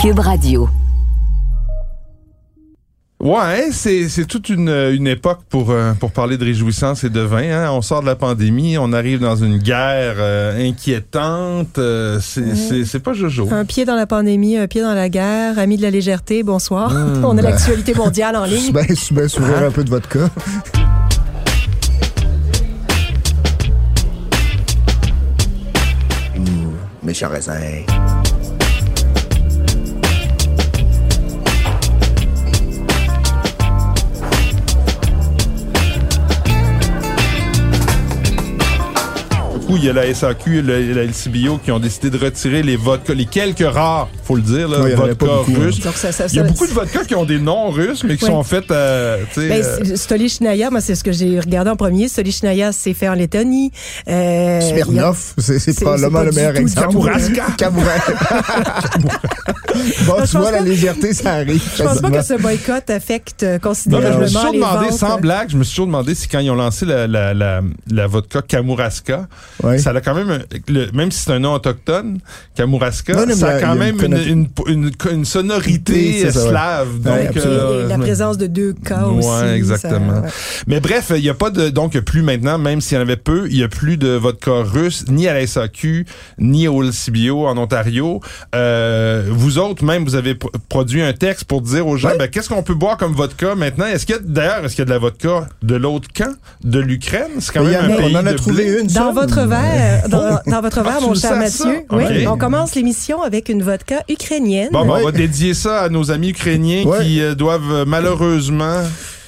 Cube Radio. Ouais, c'est, c'est toute une, une époque pour, euh, pour parler de réjouissance et de vin. Hein. On sort de la pandémie, on arrive dans une guerre euh, inquiétante. euh, c'est, c'est, c'est pas Jojo. Un pied dans la pandémie, un pied dans la guerre, ami de la légèreté, bonsoir. On a l'actualité mondiale en ligne. Ben, ben s'ouvrir un peu de vodka. Mmh, méchant raisin. Coup, il y a la SAQ et la, la LCBO qui ont décidé de retirer les vodkas, les quelques rares, faut le dire, là, en vodkas hein. russes. Donc, ça, ça, Il y a ça- beaucoup de vodkas qui ont des noms russes, mais qui Ouais. sont euh, Ben, euh, c'est- Stolichnaya, moi, c'est ce que j'ai regardé en premier. Stolichnaya, c'est fait en Lettonie. Euh, y a- c'est probablement le meilleur exemple. Kamouraska. Bon, tu vois, la légèreté, ça arrive. Je pense pas que ce boycott affecte euh, Non, mais je considérablement me suis toujours demandé, ventes. sans blague, je me suis toujours demandé si quand ils ont lancé la, la, la, la vodka Kamouraska, Ouais. ça a quand même, le- même si c'est un nom autochtone, Kamouraska, Ouais, non, ça a quand même une une, une, sonorité ça, ouais. slave. Ouais, Donc, Puis, euh, la présence de deux cas aussi. Ouais, exactement. ça- ouais. Mais bref, il y a pas de donc plus maintenant, même s'il y en avait peu, il y a plus de vodka russe ni à la SAQ ni au LCBO en Ontario. Euh, vous autres même vous avez pr- produit un texte pour dire aux gens ben, qu'est-ce qu'on peut boire comme vodka maintenant? Est-ce qu'il y a d'ailleurs est-ce qu'il y a de la vodka de l'autre camp de l'Ukraine? C'est quand Mais même en un pays on en a de trouvé blé. une. Dans seule. votre verre, dans, dans votre verre, mon cher? Mathieu, on commence l'émission avec une vodka ukrainienne. Bon, ben, on va dédier ça à nos amis ukrainiens qui euh, doivent malheureusement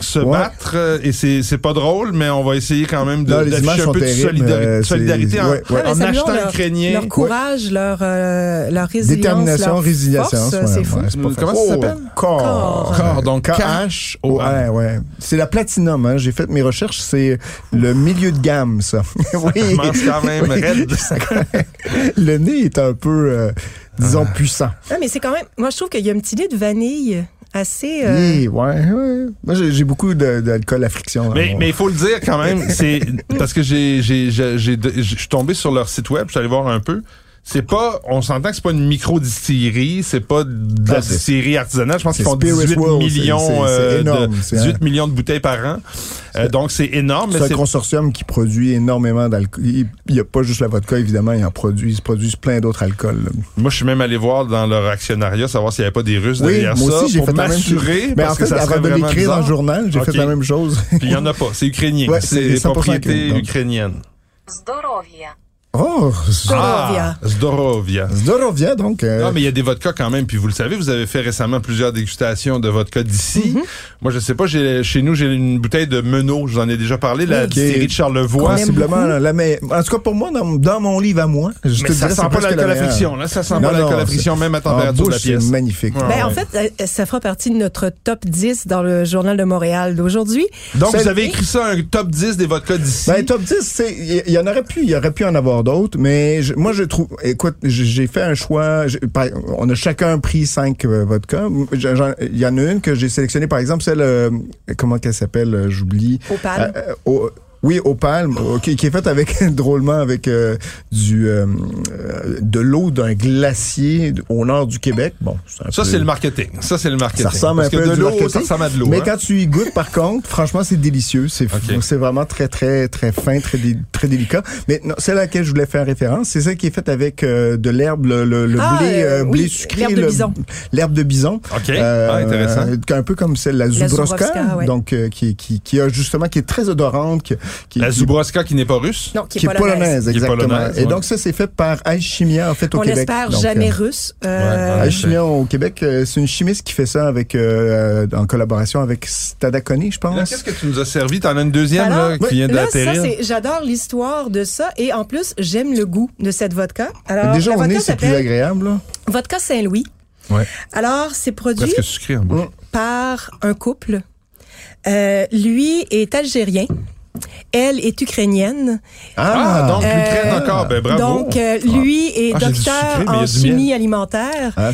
se Ouais. battre euh, et c'est c'est pas drôle mais on va essayer quand même Non, d'afficher un peu de solidari- euh, solidarité en, ouais, ouais. Ah, en achetant leur, ukrainien. leur courage, leur, euh, leur résilience, Détermination, leur résilience. c'est fou. pas Comment ça s'appelle? Corps. Corps, donc K-H. O- Ouais, ouais. C'est la platinum, hein. J'ai fait mes recherches. C'est le milieu de gamme, ça. oui. commence quand même Oui. raide. Le nez est un peu, euh, disons, puissant. Ah, mais c'est quand même. Moi, je trouve qu'il y a un petit nez de vanille assez. euh, Oui, ouais, ouais. Moi, j'ai beaucoup de- d'alcool à friction. Mais alors. mais il faut le dire quand même, c'est parce que j'ai j'ai j'ai j'ai- je suis tombé sur leur site web, je suis allé voir un peu. C'est pas, on s'entend que c'est pas une micro distillerie, c'est pas de la Ah, distillerie artisanale. Je pense qu'ils c'est font Spirit 18 World, millions, c'est- c'est euh, énorme, de, c'est 18 un- millions de bouteilles par an. Euh, donc c'est énorme, mais C'est un consortium qui produit énormément d'alcool. Il n'y a pas juste la vodka, évidemment, ils en produisent, ils produisent plein d'autres alcools. là. Moi, je suis même allé voir dans leur actionnariat, savoir s'il n'y avait pas des Russes Oui, derrière moi ça aussi, j'ai pour fait m'assurer, Mais parce en fait, que ça avant de l'écrire dans le journal, j'ai fait la même chose. Puis il n'y en a pas, c'est ukrainien. Ouais, c'est c'est 100% propriété Oh, Zdorovia. Ah, Zdorovia. Zdorovia, donc. Euh, non, mais il y a des vodkas quand même. Puis vous le savez, vous avez fait récemment plusieurs dégustations de vodka d'ici. Mhm. Moi, je sais pas, chez nous, j'ai une bouteille de Menot. Je vous en ai déjà parlé, la okay. distillerie de Charlevoix. Ah, Possiblement mais En tout cas, pour moi, dans, mon livre à moi, je ça, dirais, sent pas l'alcool la à friction. Là, ça sent pas l'alcool à friction, même à température bouche, la pièce. C'est magnifique. Ah, ben. En fait, euh, ça fera partie de notre top 10 dans le Journal de Montréal d'aujourd'hui. Donc, vous avez écrit ça, un top 10 des vodkas d'ici? Ben, top 10, il y, en aurait pu. Il y aurait pu en avoir d'autres, mais je- moi, je trouve, écoute, j'ai fait un choix, on a chacun pris cinq euh, j'en- Il y en a une que j'ai sélectionnée, par exemple, celle, euh, comment qu'elle s'appelle, euh, j'oublie. Euh, au- oui, au palme, ok, qui est faite avec drôlement avec euh, du euh, euh, de l'eau d'un glacier au nord du Québec. Bon, un ça, peu- c'est le marketing. Ça, c'est le marketing. ça ressemble Parce un que peu de l'eau, marketing. ça ressemble à de l'eau. Mais hein. quand tu y goûtes, par contre, franchement, c'est délicieux. C'est vraiment très, très, très fin, très, dé- très délicat. Mais non, celle à laquelle je voulais faire référence, c'est celle qui est faite avec euh, de l'herbe, le, le- le Ah, blé, euh, blé oui, sucré. l'herbe de le- bison. L'herbe de bison. OK. Euh, ah, intéressant. euh, un peu comme celle, la La Zubrovska, Zubrovska, ouais. donc euh, qui, qui, qui a justement, qui est très odorante, qui, qui, La Zubrovska qui n'est pas russe. Non, qui est, qui est polonaise, Qui est exactement. Et donc ça, c'est fait par Alchimia, en fait, au On Québec. espère Donc, jamais euh, russe. Euh, ouais. Alchimia au Québec, euh, c'est une chimiste qui fait ça avec euh, en collaboration avec Stadaconi, je pense. qu'est-ce que tu nous as servi? T'en as une deuxième Alors, là, qui vient là, ça, d'atterrir. j'adore l'histoire de ça et en plus, j'aime le goût de cette vodka. Alors, Déjà vodka nez, c'est plus agréable. Là. Vodka Saint-Louis. Ouais. Alors, c'est produit sucré en par un couple. Euh, lui est algérien. Elle est ukrainienne. Ah, donc Euh, l'Ukraine encore. Ben bravo. Donc, euh, lui est Ah, docteur sucré, en chimie alimentaire Ah,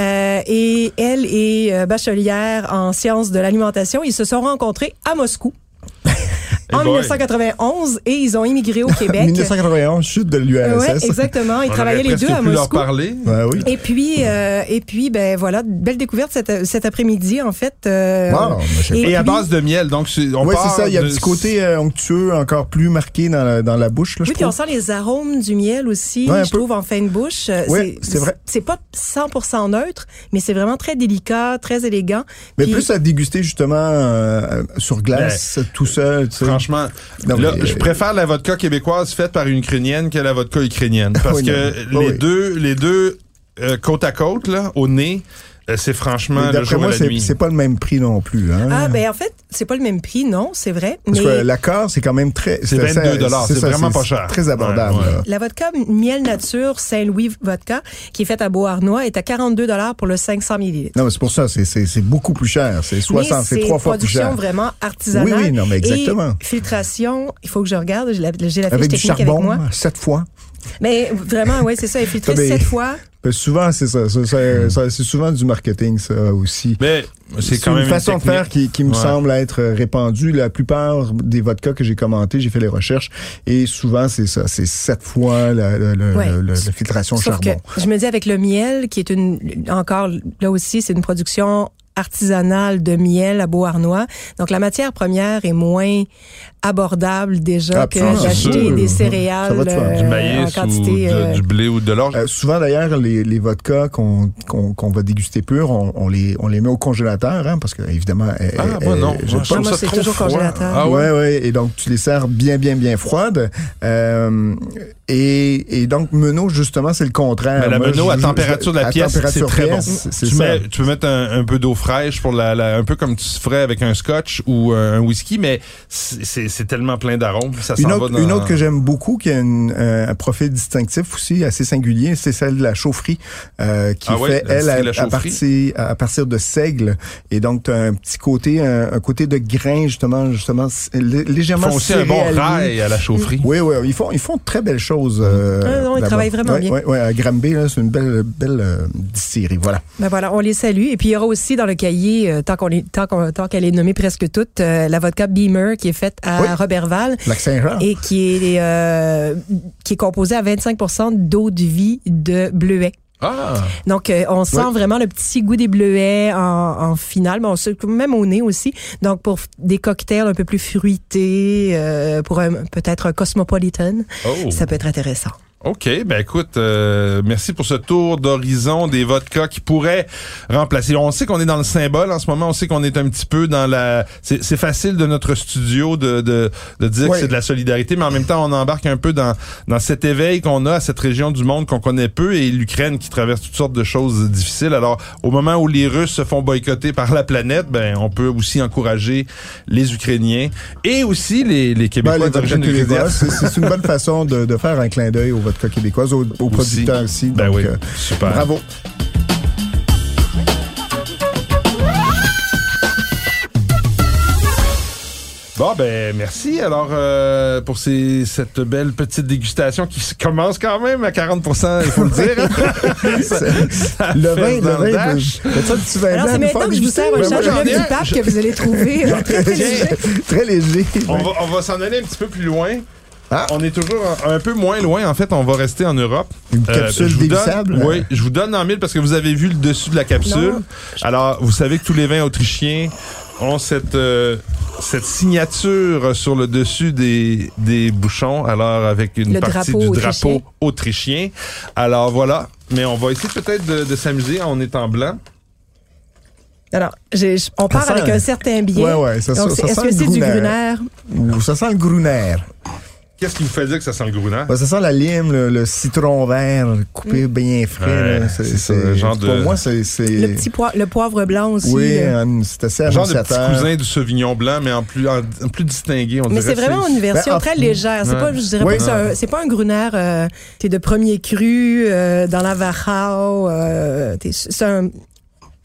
euh, et elle est euh, bachelière en sciences de l'alimentation. Ils se sont rencontrés à Moscou. En Eh boy. 1991 et ils ont immigré au Québec. 1991, chute de Ouais, l'URSS. exactement. Ils On travaillaient les deux à pu leur Moscou. parler. Ouais, oui. Et puis, euh, et puis, ben voilà, belle découverte cet, cet après-midi en fait. euh, Wow, sais et à base de miel, donc c'est- on Oui, part c'est ça. Il y a un de- petit côté euh, onctueux encore plus marqué dans la, dans la bouche. Là, je Oui, puis on sent les arômes du miel aussi, Ouais, je peu. trouve, en fin de bouche. Ouais, c'est vrai. C'est pas 100% neutre, mais c'est vraiment très délicat, très élégant. Mais Puis- plus à déguster justement euh, sur glace, tout seul. Tu sais. Franchement, Non, là, mais, je préfère la vodka québécoise faite par une Ukrainienne que la vodka ukrainienne. Parce Oui, que les, Oui. deux, les deux euh, côte à côte, là, au nez, c'est franchement le D'après jour et moi, la c'est nuit. c'est pas le même prix non plus. Hein? Ah, ben en fait, c'est pas le même prix, non, c'est vrai. Parce mais que l'accord, c'est quand même très. C'est 22 c'est c'est vraiment pas cher. Très abordable. Ouais, ouais. là. La vodka Miel Nature Saint-Louis Vodka, qui est faite à Beauharnois, est à 42 pour le 500 ml. Non, mais c'est pour ça, c'est- beaucoup plus cher. C'est 60, c'est trois fois plus production cher. vraiment artisanale. Oui, oui, non, mais exactement. Et filtration, il faut que je regarde, j'ai la, la fiche Avec du technique charbon, avec moi. sept fois. Mais vraiment, oui, c'est ça, infiltré Ah, sept fois. Ben, souvent, c'est ça. ça, ça- ça- c'est souvent du marketing, ça aussi. Mais c'est quand même une façon de faire qui, qui me Ouais. semble être répandue. La plupart des vodkas que j'ai commentés, j'ai fait les recherches, et souvent, c'est ça. C'est sept fois la, la- la- Ouais. la- la filtration Sauf charbon. que je me dis avec le miel, qui est une encore là aussi, c'est une production artisanale de miel à Beauharnois. Donc la matière première est moins abordable déjà Absolument, que d'acheter des céréales euh, Du en maïs ou quantité. de- euh, du blé ou de l'orge? Euh, souvent d'ailleurs les, les vodkas qu'on qu'on qu'on va déguster purs, on, on les on les met au congélateur hein, parce que évidemment ah, euh, moi non. je Moi, c'est toujours froid. congélateur. Ah ouais? ouais? ouais, et donc tu les sers bien, bien, bien froides. Euh, et, et donc, Menot, justement, c'est le contraire. Mais la Moi, Menot, à température de la à pièce, c'est température très bon. Tu, ça. mets, tu peux mettre un, un peu d'eau fraîche pour la, la- un peu comme tu ferais avec un scotch ou un whisky, mais c'est c'est- c'est tellement plein d'arômes, ça Une va autre, dans... une autre que j'aime beaucoup, qui a une- un, un profil distinctif aussi assez singulier, c'est celle de la chaufferie, euh, qui Ah ouais, fait, elle, à, partir, à partir de seigle. Et donc, tu as un petit côté, un, un côté de grain, justement, justement lé- Ils légèrement font aussi un bon rail à la chaufferie. Oui, oui, ils font, ils font de très belles choses. Euh, Ah non, ils travaillent vraiment Ouais, bien. Ouais, à Granby, c'est une belle, belle euh, distillerie. Voilà. Ben voilà, on les salue. Et puis il y aura aussi dans le cahier, euh, tant qu'on tant qu'elle est nommée presque toute, euh, la vodka Beamer qui est faite à Oui. Robertval Lac Saint-Jean. et qui est euh, qui est composée à 25% d'eau de vie de bleuet. Ah! Donc, euh, on sent Oui. vraiment le petit goût des bleuets en, en finale, mais on se- même au nez aussi. Donc, pour des cocktails un peu plus fruités, euh, pour peut-être un cosmopolitan, Oh! ça peut être intéressant. OK, ben écoute, euh, merci pour ce tour d'horizon des vodkas qui pourraient remplacer. On sait qu'on est dans le symbole en ce moment, on sait qu'on est un petit peu dans la... C'est facile de notre studio de, de, de dire que c'est de la solidarité, mais en même temps, on embarque un peu dans, dans cet éveil qu'on a à cette région du monde qu'on connaît peu et l'Ukraine qui traverse toutes sortes de choses difficiles. Alors, au moment où les Russes se font boycotter par la planète, ben on peut aussi encourager les Ukrainiens et aussi les, les Ben, Québécois vodkas d'origine c'est une bonne façon de, de faire un clin d'œil aux vodkas québécoises, aux, aux producteurs aussi. Ben donc, oui, euh, super. bravo. Bon, ben merci alors euh, pour ces, cette belle petite dégustation qui commence quand même à 40% il faut le dire. hein. Ça- ça Le vin, le vin, c'est maintenant que je vous sers un Ben, chardonnay du pape Je- que vous allez trouver. très, très léger. Très léger. On ouais. va, on va s'en aller un petit peu plus loin. Ah. On est toujours un, un peu moins loin. En fait, on va rester en Europe. Une Euh, capsule je vous donne- dégustable. Oui, je vous donne en mille parce que vous avez vu le dessus de la capsule. Non. Alors, vous savez que tous les vins autrichiens ont cette euh, cette signature sur le dessus des, des bouchons. Alors, avec une Le partie drapeau du drapeau autrichien. Alors, voilà. Mais on va essayer peut-être de, de s'amuser en étant blanc. Alors, on part avec un certain bien. Ouais, ouais, ça, ça, ça est-ce que le c'est du gruner? ça sent le gruner. Qu'est-ce qui vous fait dire que ça sent le gruner? Ben, ça sent la lime, le, le citron vert coupé bien frais. Ouais, là. c'est ça, le genre Pour de- moi, c'est... Le petit poivre, le poivre blanc aussi. Oui, c'est assez Un genre de petit cousin du Sauvignon blanc, mais en plus, en, en plus distingué. On Mais dirait c'est vraiment une version Ben, en- très légère. C'est Ouais. pas, je dirais Oui. pas que c'est pas un gruner, euh, t'es de premier cru, euh, dans la Wachau, euh, c'est un,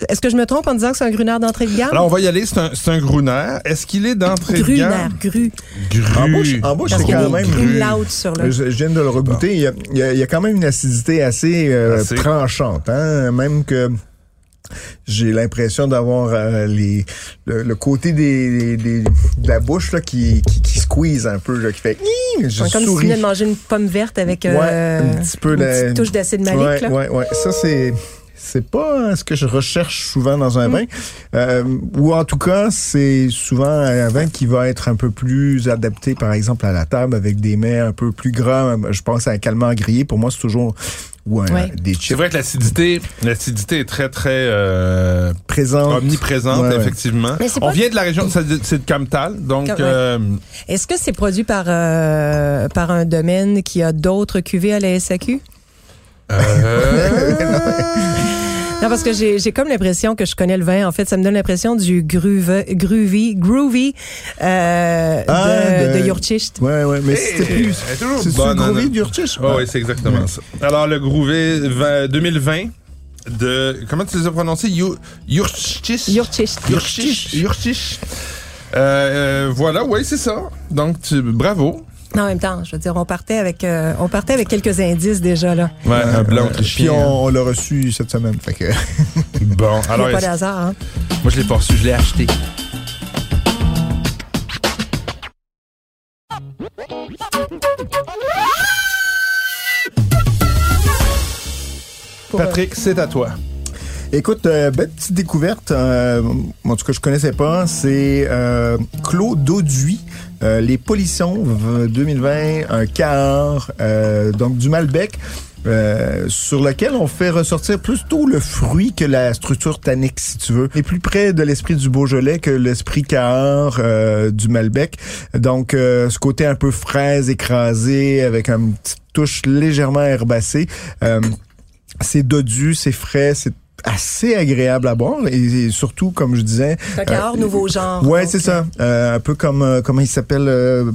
est-ce que je me trompe en disant que c'est un gruner d'entrée de gamme? Alors, on va y aller. C'est un, c'est un gruner. Est-ce qu'il est d'entrée de gruner, gamme? gru. Gru. En bouche- en bouche, c'est quand même gru gru. loud sur le. Je, je viens de le regoûter. Il, y a, il y a- il y a quand même une acidité assez, euh, Assez. tranchante. Hein? Même que j'ai l'impression d'avoir euh, les le, le côté des, des- de la bouche là, qui, qui, qui squeeze un peu, là, qui fait je Comme si tu venais de manger une pomme verte avec euh, Ouais, un petit peu une petite touche d'acide malique. ouais, ouais. Ça, c'est. C'est pas ce que je recherche souvent dans un Mm. vin. Euh, ou en tout cas, c'est souvent un vin qui va être un peu plus adapté, par exemple, à la table avec des mets un peu plus gras. Je pense à un calmar grillé. Pour moi, c'est toujours ou un- Ouais. des C'est chips vrai que l'acidité, l'acidité est très très euh, présents. omniprésente Ouais, ouais. effectivement. Mais c'est On pas- vient de la région, c'est c'est de Camtal, donc euh, Est-ce que c'est produit par, euh, par un domaine qui a d'autres cuvées à la SAQ? Euh, Non, parce que j'ai j'ai comme l'impression que je connais le vin. En fait, ça me donne l'impression du groove, groovy, groovy euh, Ah, de, de- de Jurtschicht. Ouais, ouais, mais c'était elle plus. C'est hein, Groovy là. d'Urtiche? Oh, oui, c'est exactement ça. Alors, le Grouvé 20 2020 de. Comment tu les as prononcés? Yu- Jurtschis Jurtschicht. Jurtschis Jurtschis. Euh, euh, voilà, oui, c'est ça. Donc, tu- bravo. Non, en même temps, je veux dire, on partait avec, euh, on partait avec quelques indices déjà là. Ouais, un blanc Euh, Puis autrichien. on, on l'a reçu cette semaine. Fait que. Bon, Il alors, n'y a pas d'hasard. Hein? moi, je l'ai pas reçu, je l'ai acheté. Patrick, c'est à toi. Écoute, euh, belle petite découverte. Euh, en tout cas, je connaissais pas. C'est euh, Claude Dauduit, euh, les Polissons v- 2020, un quart, euh, donc du Malbec. euh, sur lequel on fait ressortir plutôt le fruit que la structure tannique, si tu veux. Et plus près de l'esprit du Beaujolais que l'esprit Cahors euh, du Malbec. Donc, euh, ce côté un peu fraise écrasé avec une petite touche légèrement herbacée. C'est dodu, c'est frais, c'est assez agréable à boire et, et surtout comme je disais un Cahors nouveau genre. ouais c'est ça. Euh, un peu comme euh, comment il s'appelle euh,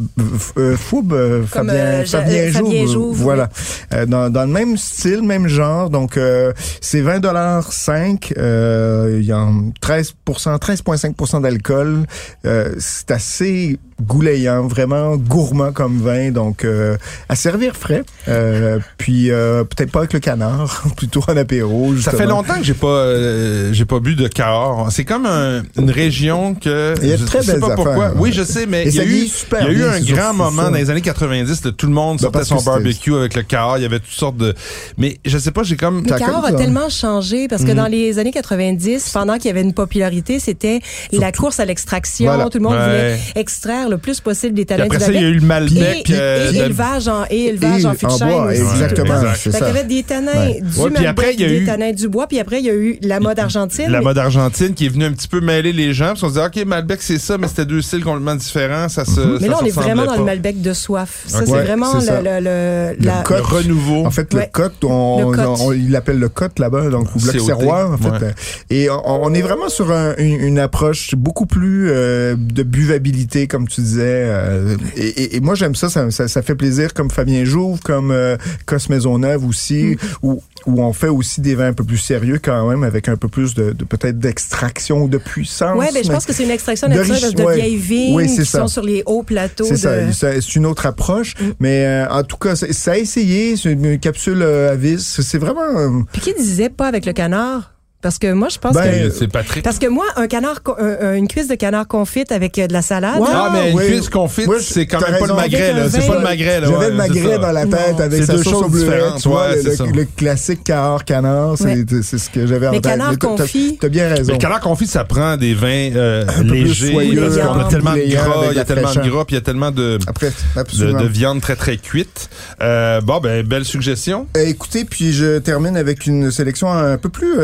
euh, Foub euh, Fabien euh, Fabien euh, Fabien Jouve, voilà. Euh, dans, dans le même style même genre donc euh, c'est 20 dollars 5 il y a un 13 13,5% d'alcool. Euh, c'est assez goulayant vraiment gourmand comme vin donc euh, à servir frais. Euh, puis euh, peut-être pas avec le canard plutôt en apéro Ça fait longtemps que j'ai pas euh, j'ai pas bu de Cahors. C'est comme un- une région que Il y a de je très sais belles pas pourquoi. Oui, je sais, mais il y a eu il y a eu un grand moment ça. dans les années 90, là, tout le monde Ben, sortait son barbecue avec le Cahors, il y avait toutes sortes de mais je sais pas, j'ai comme Le Cahors a tellement changé parce que dans les années 90, pendant qu'il y avait une popularité, c'était la course à l'extraction. Voilà. Tout le monde Ouais. voulait extraire le plus possible des talents après du ça, il y a eu le Malbec et, euh, et élevage en, et élevage en exactement, qu'il y avait des tanins du Malbec, après, il y a des eu- tanins du bois, puis après, il y a eu la mode argentine. la mode argentine qui est venue un petit peu mêler les gens, parce qu'on se disait OK, Malbec c'est ça, mais c'était deux styles complètement différents, ça se mais ça là, on est vraiment dans le Malbec de soif. Ça, c'est Ouais, vraiment c'est le, le, le- Le la-. Le renouveau. En fait, Ouais. le cote, on, Le il l'appelle le cote là-bas, donc ou bloc serroir, en fait. ouais. Et on, on est vraiment sur un- une, une approche beaucoup plus euh, de buvabilité, comme tu disais. euh, et, et- et moi, j'aime ça, ça, ça, ça fait plaisir, comme Fabien Jouve, comme euh, Cos Maisonneuve aussi, où, où on fait aussi des vins un peu plus sérieux quand même, avec un peu plus de, de peut-être d'extraction ou de puissance. Ouais, ben, je pense que c'est une extraction de naturelle de vieilles vignes Oui, qui ça. sont sur les hauts plateaux. C'est ça, de- ça- c'est une autre approche, Mm. mais euh, en tout cas, ça a essayé, c'est une capsule euh, à vis, c'est vraiment... euh, Puis qui disait pas avec le canard? Parce que moi, je pense Ben, que... C'est Patrick. Parce que moi, un canard, un- une cuisse de canard confite avec euh, de la salade, Ouais. Ah, mais oui. une cuisse confite, Oui, c'est quand même pas le magret, là. C'est pas le magret, là. J'avais ouais, le magret dans la tête Non. avec sa deux sauce différentes, tu vois, ouais, le, classique canard canard, c'est Ouais. c'est ce que j'avais en Mais tête. canard Mais t'as- confit. T'as bien Mais raison. le canard confit, ça prend des vins euh, légers, soyeux, parce qu'on a tellement de gras, il y a tellement de gras, puis il y a tellement de, Après, de, viande très très cuite. Euh, bon, ben, belle suggestion. Euh, écoutez, puis je termine avec une sélection un peu plus,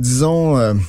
disons,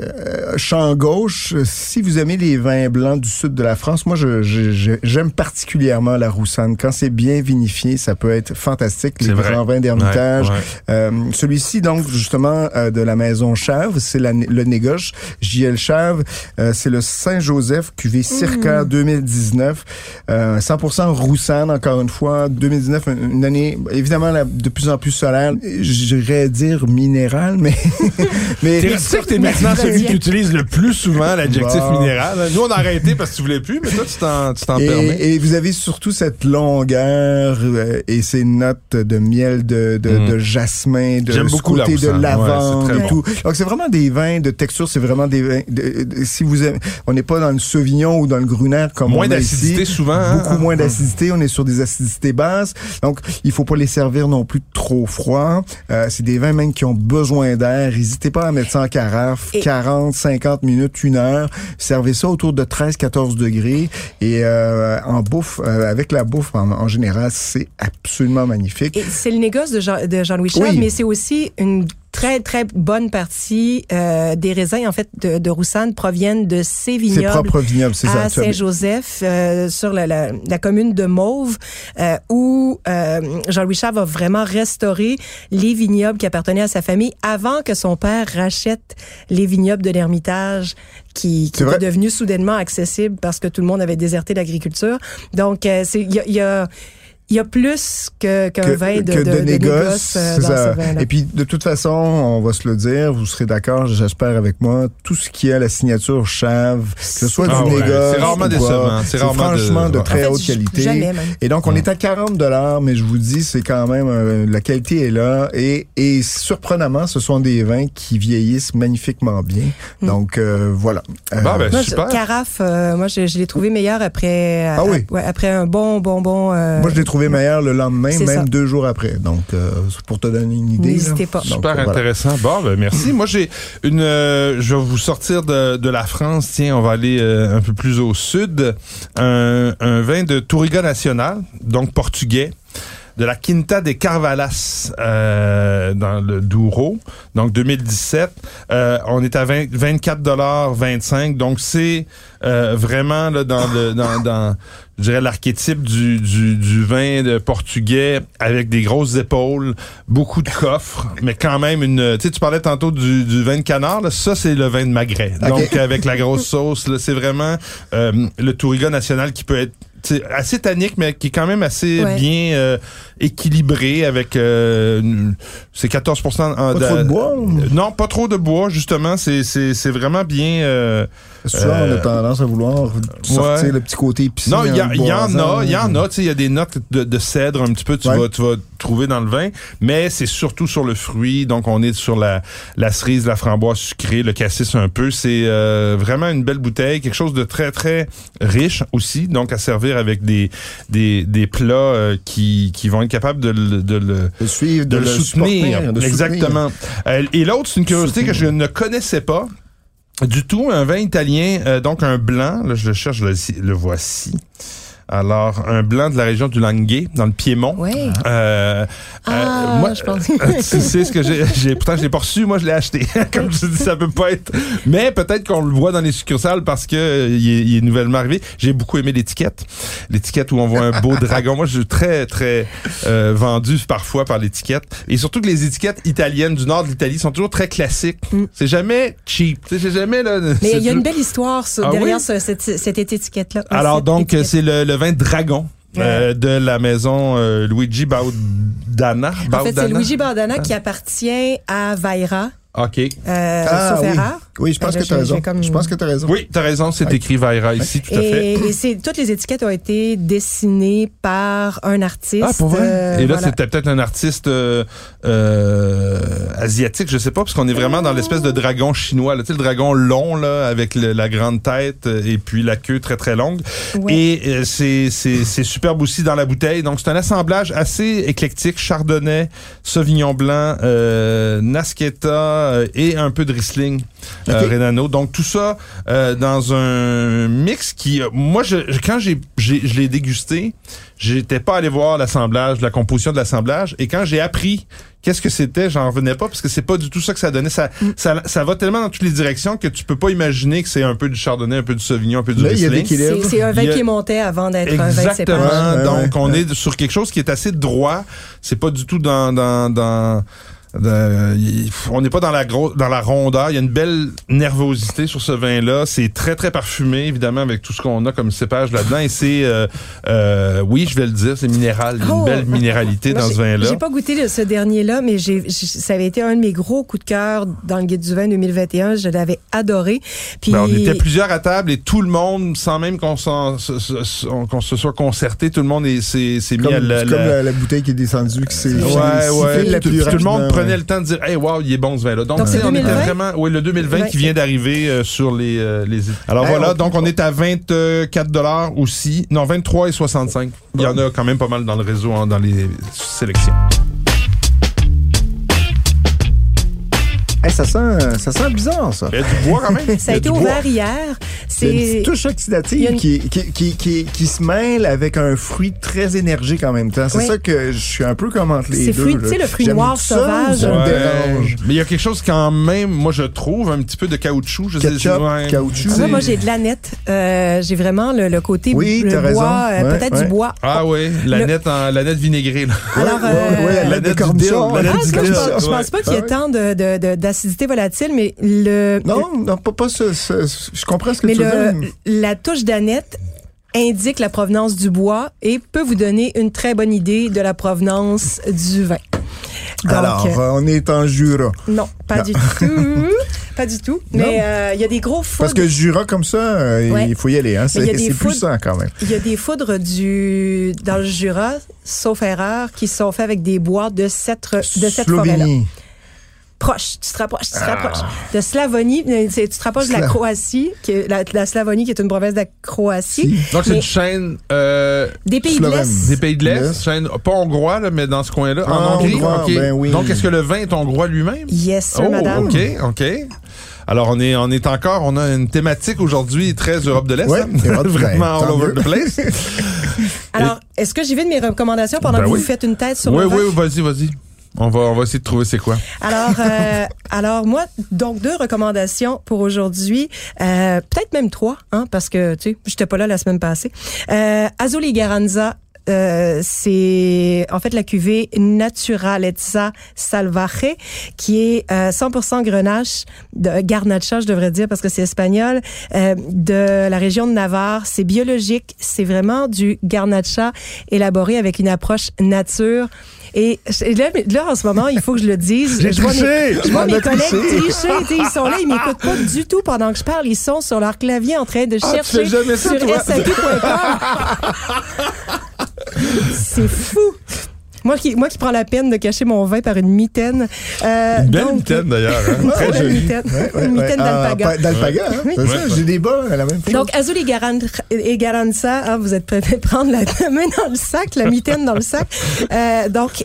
euh, euh, champ gauche. Si vous aimez les vins blancs du sud de la France, moi, je- je- je- j'aime particulièrement la roussanne. Quand c'est bien vinifié, ça peut être fantastique. Les grands vins d'Hermitage. Ouais, ouais. Euh, Celui-ci, donc, justement, euh, de la maison Chave, c'est le négoce. JL Chave, euh, c'est le Saint-Joseph cuvée Circa 2019. Euh, 100% roussanne, encore une fois. 2019, une année, évidemment, la- de plus en plus solaire. J'irais dire minérale, mais... mais T'es resté que t'es maintenant celui qui utilise le plus souvent l'adjectif Bon. minéral. Nous, on a arrêté parce que tu voulais plus, mais toi, tu t'en, tu permets. Et, vous avez surtout cette longueur euh, et ces notes de miel, de, de, Mm. de jasmin, de ce beaucoup la côté de. Ouais, lavande très et bon. tout. Donc c'est vraiment des vins de texture, c'est vraiment des vins. de- de- si vous aimez, on n'est pas dans le Sauvignon ou dans le Gruner comme Moins on a d'acidité ici. souvent. hein? Beaucoup moins Hum. d'acidité, on est sur des acidités basses. Donc, il faut pas les servir non plus trop froid. Euh, c'est des vins même qui ont besoin d'air. N'hésitez pas à mettre ça en carafe, Et- 40, 50 minutes, une heure. Servez ça autour de 13, 14 degrés. Et euh, en bouffe, euh, avec la bouffe en, en général, c'est absolument magnifique. C'est le négoce de, Jean, de Jean-Louis Chave, Oui. mais c'est aussi une très, très bonne partie euh, des raisins, en fait, de, de Roussanne proviennent de ces C'est vignobles propre vignoble, c'est ça. à Saint-Joseph, euh, sur la, la, la commune de Mauve, euh, où euh, Jean-Louis Chave a vraiment restauré les vignobles qui appartenaient à sa famille avant que son père rachète les vignobles de l'Ermitage qui, qui étaient devenus soudainement accessibles parce que tout le monde avait déserté l'agriculture. Donc, euh, il y a, il y a il y a plus que qu'un que, vin de, que de, de négoce, négoce, euh, c'est dans ça. ce vin-là. Et puis, de toute façon, on va se le dire, vous serez d'accord, j'espère avec moi, tout ce qui a la signature chave, que ce soit Ah du ouais, négoce, c'est rarement décevant, c'est franchement de- de, très En fait, haute qualité. Jamais même. Et donc, on est à 40 dollars, mais je vous dis, c'est quand même, euh, la qualité est là. Et, et surprenamment, ce sont des vins qui vieillissent magnifiquement bien. Mm. Donc, euh, voilà. Euh, Bah, ben, Moi, super. Carafe, euh, moi, je, je l'ai trouvé meilleur après, Ah oui? ouais, après un bon, bon, bon. euh, moi, je l'ai trouvé meilleur le lendemain, même ça. deux jours après. Donc, euh, pour te donner une idée. N'hésitez pas. Donc, Super voilà. intéressant. Bon, ben merci. Moi, j'ai une. euh, je vais vous sortir de, de la France. Tiens, on va aller euh, un peu plus au sud. Un, un vin de Touriga Nacional, donc portugais. De la Quinta de Carvalas euh, dans le Douro, donc 2017. Euh, on est à 20, 24 dollars 25. Donc c'est euh, vraiment là, dans le dans, dans je dirais l'archétype du, du, du vin de portugais avec des grosses épaules, beaucoup de coffres, mais quand même une. Tu sais, tu parlais tantôt du, du vin de canard, là, ça c'est le vin de magret. Donc avec la grosse sauce, là, c'est vraiment euh, le Touriga national qui peut être assez tannique, mais qui est quand même assez Ouais. bien euh, équilibré avec euh, c'est 14% en, Pas trop de bois? ou- Non, pas trop de bois, justement. C'est, c'est, c'est vraiment bien. euh, Souvent, on a Euh, tendance à vouloir sortir ouais. le petit côté épicé. non, il y, en y a, il y en a. Il y a des notes de, de cèdre un petit peu. Tu Ouais. vas, tu vas trouver dans le vin, mais c'est surtout sur le fruit. Donc, on est sur la, la cerise, la framboise sucrée, le cassis un peu. C'est euh, vraiment une belle bouteille, quelque chose de très très riche aussi. Donc, à servir avec des des, des plats euh, qui qui vont être capables de, le- de le De suivre, de, le, soutenir. de soutenir. Exactement. Euh, et l'autre, c'est une curiosité que je ne connaissais pas du tout. Un vin italien, euh, donc un blanc. Là, je le cherche, je le, le voici. Alors, un blanc de la région du Languet, dans le Piémont. Ouais. Euh, Ah, moi, je pense. tu sais ce que j'ai, pourtant je l'ai pas reçu, moi je l'ai acheté. Comme je dis, ça peut pas être. Mais peut-être qu'on le voit dans les succursales parce que euh, il est, il est nouvellement arrivé. J'ai beaucoup aimé l'étiquette, l'étiquette où on voit un beau dragon. Moi, je suis très très euh, vendu parfois par l'étiquette et surtout que les étiquettes italiennes du nord de l'Italie sont toujours très classiques. Mm. C'est jamais cheap. C'est jamais là. Mais il y a une belle histoire sur- Ah derrière oui? ce- cette, cette étiquette-là. Alors Cette donc c'est le, le vin dragon. euh, de la maison euh, Luigi Baudana. En fait, c'est Baudana? Luigi Bardana qui appartient à Vaira, OK. euh, Ah, sauf oui. erreur. Oui, je pense Euh, que tu as raison. comme- Je pense que tu as raison. Oui, t'as raison, c'est écrit Vaira ici, tout à fait. Et, et c'est toutes les étiquettes ont été dessinées par un artiste. Ah, pour vrai? euh, Et là, voilà. c'était peut-être un artiste euh, euh, asiatique, je sais pas, parce qu'on est vraiment dans l'espèce de dragon chinois. Là. Tu sais, le dragon long, là, avec le- la grande tête euh, et puis la queue très, très longue. Ouais. Et euh, c'est c'est- c'est superbe aussi dans la bouteille. Donc, c'est un assemblage assez éclectique. Chardonnay, Sauvignon blanc, euh, Nasqueta et un peu de Riesling euh. Renano. Donc, tout ça euh, dans un mix qui... euh, moi, je, je- quand j'ai j'ai- je l'ai dégusté, j'étais pas allé voir l'assemblage, la composition de l'assemblage. Et quand j'ai appris qu'est-ce que c'était, j'en revenais pas parce que c'est pas du tout ça que ça donnait. Ça, Mm. ça, ça va tellement dans toutes les directions que tu peux pas imaginer que c'est un peu du Chardonnay, un peu du Sauvignon, un peu du Là, il y a Riesling. l'équilibre. C'est c'est un vin a- qui est monté avant d'être un vin Exactement. séparé. Ouais, ouais, Donc, on ouais. est sur quelque chose qui est assez droit. C'est pas du tout dans, dans, dans Euh, on n'est pas dans la grosse, dans la rondeur. Il y a une belle nervosité sur ce vin-là. C'est très très parfumé, évidemment, avec tout ce qu'on a comme cépage là-dedans. Et c'est, euh, euh, oui, je vais le dire, c'est minéral. Il y a une Oh! belle minéralité Moi, dans ce vin-là. J'ai pas goûté ce dernier-là, mais j'ai, j'ai- ça avait été un de mes gros coups de cœur dans le guide du vin 2021. Je l'avais adoré. Puis Ben, on était plusieurs à table et tout le monde, sans même qu'on s'en- se, soit concerté, tout le monde est- s'est s'est mis Comme, à la, comme la- la, la bouteille qui est descendue, qui s'est Ouais, s'est ouais. Tout, plus tout le monde prenait ouais. le temps de dire, hey, wow, il est bon ce vin-là. Donc, c'est on était 2020? vraiment, oui, le 2020 Ouais. qui vient d'arriver euh, sur les, euh, les. Alors Hey, voilà, on- donc on est à 24 dollars aussi. Non, 23 et 65. Il y en a quand même pas mal dans le réseau, hein, dans les sélections. Hey, ça sent, ça sent bizarre, ça. Il y a du bois quand même. ça a été ouvert hier. C'est une C'est petite touche oxydative une- qui, qui, qui, qui, qui se mêle avec un fruit très énergique en même temps. C'est Oui. ça que je suis un peu comme entre les C'est deux. fruit- là. tu sais, le fruit noir sauvage. Ça me Ouais. dérange. Mais il y a quelque chose quand même, moi je trouve, un petit peu de caoutchouc. Je sais- Ketchup, ouais. caoutchouc. Ah, C'est- moi, j'ai de la nette. Euh, j'ai vraiment le, le côté Oui, le bois, raison. euh, Ouais, peut-être ouais. du bois. Ah oui, la Le- nette en, la nette vinaigrée. Là. Alors, euh, ouais, ouais, la du cornichon. la Ah, je, pense, pas qu'il y ait Ah tant de, d'acidité volatile, mais le, Non, non, pas, pas ce, ce- ce- Je comprends ce que mais tu veux dire. la touche d'aneth indique la provenance du bois et peut vous donner une très bonne idée de la provenance du vin. Donc, Alors, euh, on est en Jura. non, pas Non. du tout. pas du tout. Mais euh, il y a des gros foudres. Parce que Jura, comme ça, euh, Ouais. il faut y aller. Hein. C'est puissant quand même. Il y a des foudres du dans le Jura, sauf erreur, qui sont faits avec des bois de cette, de cette forêt-là. Proche, tu te rapproches, tu te rapproches. De Slavonie, tu te rapproches de la Croatie, qui est la, la Slavonie qui est une province de la Croatie. Donc c'est une chaîne euh, Des pays Slovène. de l'Est. des pays de l'Est, chaîne pas hongrois là, mais dans ce coin-là, en Ah, Hongrie. hongrois, ok. ben oui. Donc est-ce que le vin est hongrois lui-même? Yes, sir, Oh, madame. ok, ok. Alors on est on est encore on a une thématique aujourd'hui très Europe de l'Est, Ouais, hein? Vraiment all over the place. Alors, est-ce que j'y vais de mes recommandations pendant Ben que oui. vous faites une tête sur oui, le vin? oui, vas-y, vas-y. On va on va essayer de trouver c'est quoi. Alors, euh, alors moi, donc deux recommandations pour aujourd'hui, euh, peut-être même trois, hein, parce que tu sais, j'étais pas là la semaine passée. Euh, Azul Garanza. Euh, c'est en fait la cuvée Naturalezza Salvaje qui est euh, 100% grenache de garnacha je devrais dire parce que c'est espagnol euh, de la région de Navarre c'est biologique c'est vraiment du garnacha élaboré avec une approche nature et et là, là, en ce moment, il faut que je le dise. J'ai je vois triché. mes, je vois mes collègues tricher. Ils sont là, ils m'écoutent pas du tout pendant que je parle. Ils sont sur leur clavier en train de Ah, chercher sur toi? SAQ.com. C'est fou. Moi qui, moi qui prends la peine de cacher mon vin par une mitaine. Euh, Une belle donc- mitaine d'ailleurs. hein. Très une jolie. mitaine, Ouais, ouais, une mitaine d'alpaga. Ah, pas- d'alpaga, hein, Oui. ça. J'ai des bas, la même chose. Donc, Azul et, Garan, et Garanza, hein, vous êtes prêts à prendre la main dans le sac, la mitaine dans le sac. Euh, donc,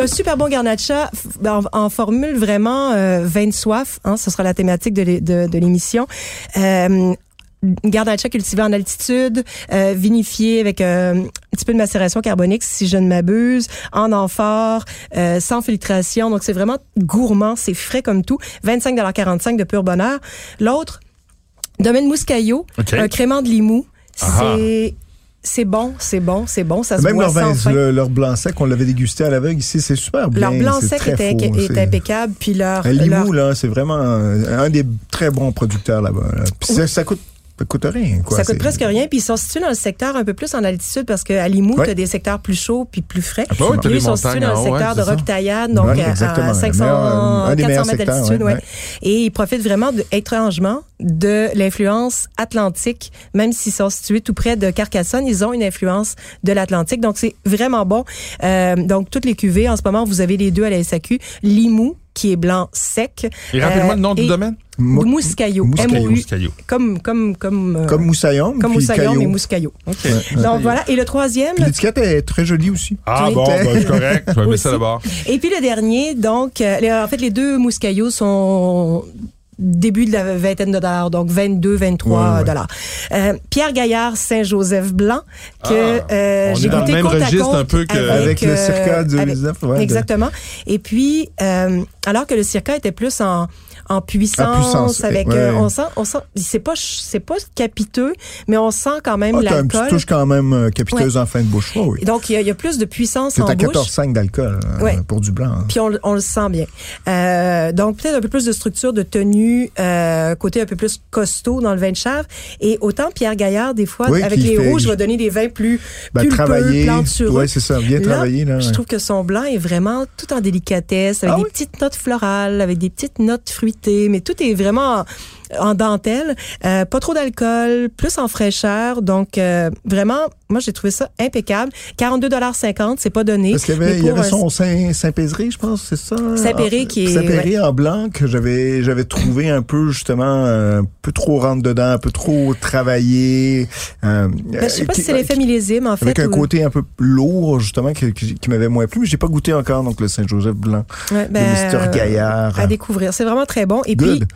un super bon garnacha en, en formule vraiment euh, vin de soif. Hein, ce sera la thématique de, l'é- de, de l'émission. Euh, Garnacha cultivé en altitude, euh, vinifié avec euh, un petit peu de macération carbonique, si je ne m'abuse, en amphore, euh, sans filtration. Donc, c'est vraiment gourmand, c'est frais comme tout. 25,45 de pur bonheur. L'autre, Domaine Mouscaillot, un crément de Limoux. Ah. C'est c'est bon, c'est bon, c'est bon, ça se Même boit leur, sans vin, fin. le- leur blanc sec, on l'avait dégusté à l'aveugle ici, c'est super bien. Leur blanc sec est, faux, est c'est- impeccable, puis leur, Un leur Limoux, là, c'est vraiment un, un des très bons producteurs là-bas. là. Puis ça, ça coûte, ça coûte rien, quoi. ça coûte presque rien, puis ils sont situés dans le secteur un peu plus en altitude parce qu'à Limoux, Ouais. tu as des secteurs plus chauds puis plus frais. Ah, bah oui, ils sont situés dans le secteur ouais, de. Roquetaillade, donc Ouais, à- exactement. à 500, Meilleur, un des 400 meilleurs mètres d'altitude. ouais, ouais. Et ils profitent vraiment de, étrangement de l'influence atlantique, même s'ils sont situés tout près de Carcassonne, ils ont une influence de l'Atlantique. Donc, c'est vraiment bon. Euh, donc, toutes les cuvées, en ce moment, vous avez les deux à la SAQ. Limoux, qui est blanc sec. Et rappelle-moi Euh, le nom du domaine. Mo- Mouscaillot. Mouscaillot, M-O-U. Mouscaillot. Comme, comme, comme, euh, Comme Moussaillon. comme Moussaillon, mais Mouscaillot. Donc, voilà. Et le troisième, l'étiquette est très jolie aussi. Ah Oui. bon, ben, c'est correct. Je vais mettre ça d'abord. Et puis le dernier, donc, euh, en fait, les deux mouscaillots sont début de la vingtaine de dollars, donc 22, 23 Ouais, ouais. dollars. Euh, Pierre Gaillard Saint-Joseph Blanc que Ah, euh, on j'ai est dans le goûté même côte à un peu que- Avec le Circa avec- 2019, ouais, de- exactement. Et puis euh, alors que le Circa était plus en en puissance, avec ouais, euh, ouais. on sent on sent c'est pas c'est pas capiteux mais on sent quand même Ah, l'alcool. touche quand même euh, capiteuse en fin de bouche. Oh, oui. Donc il y, a- il y a plus de puissance C'est en à bouche. 14,5 d'alcool Ouais. pour du blanc. hein. Puis on, le- on le sent bien. Euh, donc peut-être un peu plus de structure, de tenue, euh, côté un peu plus costaud dans le vin de chèvre. Et autant Pierre Gaillard, des fois, Oui, avec les fait- rouges, va donner des vins plus Ben, pulpeux, travailler. Ouais, c'est ça. Bien Là, travaillé, là. Je trouve que son blanc est vraiment tout en délicatesse, avec Ah des oui? petites notes florales, avec des petites notes fruitées, mais tout est vraiment en, en dentelle. Euh, pas trop d'alcool, plus en fraîcheur. Donc, euh, vraiment, moi, j'ai trouvé ça impeccable. 42,50 c'est pas donné. Parce qu'il y mais avait, il y avait son Saint- Saint-Pédré, je pense, c'est ça? Saint-Pédré Ah, qui est- Saint-Pédré en blanc que j'avais, j'avais trouvé un peu, justement, euh, un peu trop rentre dedans, un peu trop travaillé. Euh, Ben, je sais pas qui- si c'est l'effet millésime, en fait. Avec un ou- côté un peu lourd, justement, qui, qui- qui m'avait moins plu, mais j'ai pas goûté encore, donc le Saint-Joseph blanc Ouais, ben, Mister Gaillard. À découvrir. C'est vraiment très bon. Et Good.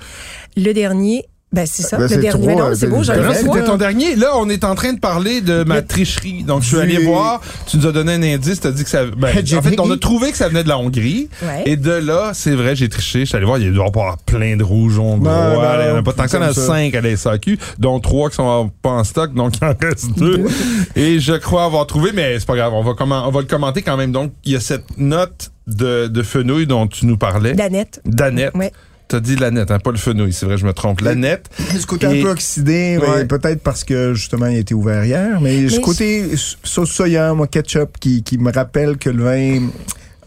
puis, le dernier, ben, c'est ça. Ben, le c'est dernier. trois, Mais non, euh, c'est beau, j'en ai Là, fait c'était ton dernier. Là, on est en train de parler de ma tricherie. Donc, je suis allé voir. Tu nous as donné un indice. Tu as dit que ça. Ben, en fait, on a trouvé que ça venait de la Hongrie. Ouais. Et de là, c'est vrai, j'ai triché. Je suis allé voir. Il doit y avoir plein de rouges hongrois. Ben, ben, il y en a pas tant que ça. Il y en a cinq à la SAQ, dont trois qui sont en- pas en stock. Donc, il en reste deux. Et je crois avoir trouvé, mais c'est pas grave. On va, on va le commenter quand même. Donc, il y a cette note de, de fenouil dont tu nous parlais. Danette. Danette. Ouais. T'as dit la nette, hein, pas le fenouil. C'est vrai, je me trompe. La nette. Ce côté Et- un peu oxydé, Ouais. peut-être parce que justement il a été ouvert hier, mais, ce je- côté sauce soya, moi ketchup, qui, qui me rappelle que le vin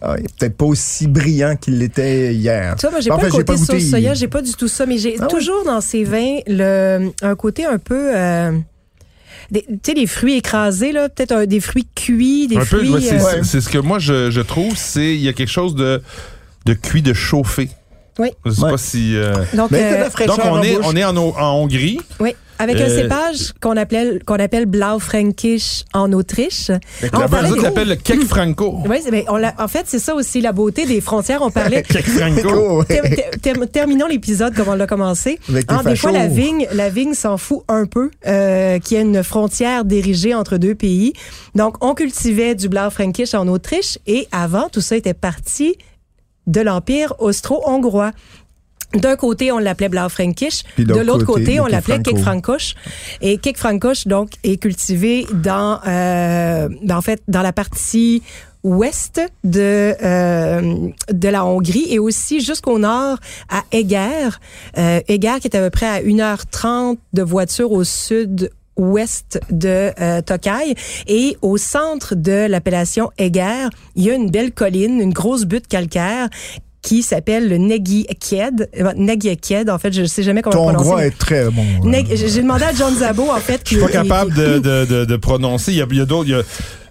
ah, peut-être pas aussi brillant qu'il l'était hier. Tu vois, moi, j'ai pas fait, le j'ai côté pas goûté. sauce soya, j'ai pas du tout ça, mais j'ai Ah ouais? toujours dans ces vins le, un côté un peu, euh, tu sais, les fruits écrasés, là, peut-être des fruits cuits, des un peu, fruits. ouais, c'est, euh, c'est- c'est ce que moi je, je trouve, c'est il y a quelque chose de de cuit, de chauffé. Oui. Je sais Ouais. pas si. euh, donc, Mais euh, Donc on est on est en, en Hongrie. oui, avec un Euh, cépage qu'on appelle qu'on appelle Blaufränkisch en Autriche. Ah, on parlait le Kek Franco. Oui, on l'a- en fait, c'est ça aussi la beauté des frontières. On parlait. Kek Franco. Ouais. Ter- ter- ter- terminons l'épisode comme on l'a commencé. Avec Ah, des fois, la vigne, la vigne s'en fout un peu euh, qu'il y ait une frontière dirigée entre deux pays. Donc, on cultivait du Blaufränkisch en Autriche et avant, tout ça était parti de l'Empire austro-hongrois. D'un côté, on l'appelait Blaufränkisch. De l'autre côté, on l'appelait. Kekfrankosch. Et Kekfrankosch, donc, est cultivé dans, euh, ben, en fait, dans la partie ouest de euh, de la Hongrie et aussi jusqu'au nord à Eger. Euh, Eger qui est à peu près à 1h30 de voiture au sud ouest de euh, Tokaj et au centre de l'appellation Eger, il y a une belle colline, une grosse butte calcaire qui s'appelle le Negi Kied. Negi Kied, en fait, je sais jamais comment Ton le prononcer. hongrois est très bon. hein. J'ai j'ai demandé à John Zabo, en fait. Je suis pas capable de, de, de, de prononcer. Il y a, il y a d'autres.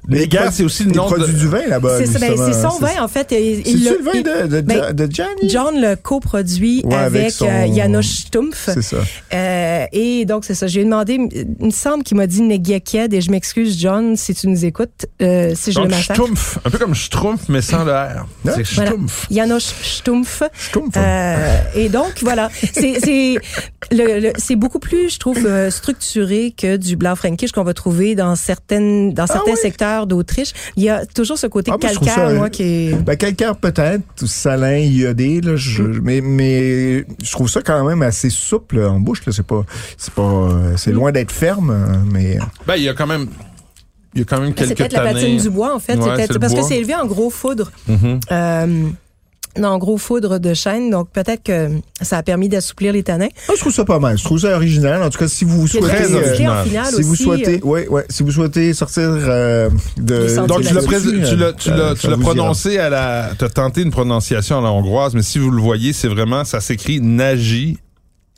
Les gars, c'est aussi le nom de. produit du vin là-bas. C'est ben, c'est son C'est- vin, en fait. l'a- le vin de, de, ben, de? John le coproduit Ouais, avec avec, son- euh, Janos Stumpf. C'est ça. Euh, et donc, c'est ça. J'ai demandé, il me semble qu'il m'a dit Negiaked et je m'excuse, John, si tu nous écoutes, euh, si je Donc, le massacre. Schtroumpf. Un peu comme Schtroumpf, mais sans le R. C'est Voilà. Schtroumpf. Janos Stumpf. Stumpf. Euh, et donc, voilà. C'est, c'est, le, le- c'est beaucoup plus, je trouve, structuré que du Blaufränkisch qu'on va trouver dans certaines, dans certains secteurs d'Autriche. Il y a toujours ce côté Ah, je calcaire, ça- moi, qui est... Ben, calcaire peut-être, salin, iodé, là, je, Mm. mais, mais je trouve ça quand même assez souple en bouche. Là. C'est pas, c'est pas, euh, Mm. c'est loin d'être ferme, euh, mais Ben, il y a quand même. Il y a quand même C'est quelques peut-être la patine du bois, en fait. Ouais, C'est c'est parce que c'est élevé en gros foudre. Mhm. Euh, en gros foudre de chêne. Donc, peut-être que ça a permis d'assouplir les tanins. moi, je trouve ça pas mal. Je trouve ça original. En tout cas, si vous souhaitez, finale si vous souhaitez, ouais, ouais, si vous souhaitez sortir euh, de, Donc, tu l'as, tu tu euh, tu ira. prononcé à la, t'as tenté une prononciation à la hongroise, mais si vous le voyez, c'est vraiment, ça s'écrit Nagy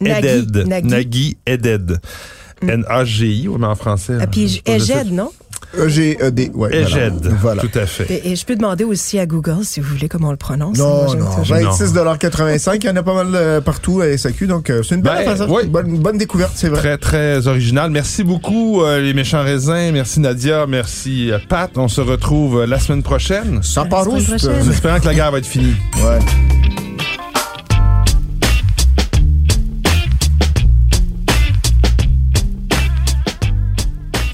Nagui, Eded. Nagy Eded. N-A-G-I, ouais, mais en français. Ah, puis sais- Eged, non? E-G-E-D, ouais. voilà. Eged. Voilà. Tout à fait. Et, et je peux demander aussi à Google, si vous voulez, comment on le prononce. Non, non, toujours. 26,85 Il y en a pas mal euh, partout à SAQ, donc euh, c'est une belle Ben, ça. ouais. bonne, bonne découverte, c'est vrai. Très, très original. Merci beaucoup, euh, les méchants raisins. Merci, Nadia. Merci, euh, Pat. On se retrouve euh, la semaine prochaine. Semaine prochaine. En espérant que la guerre va être finie. Ouais.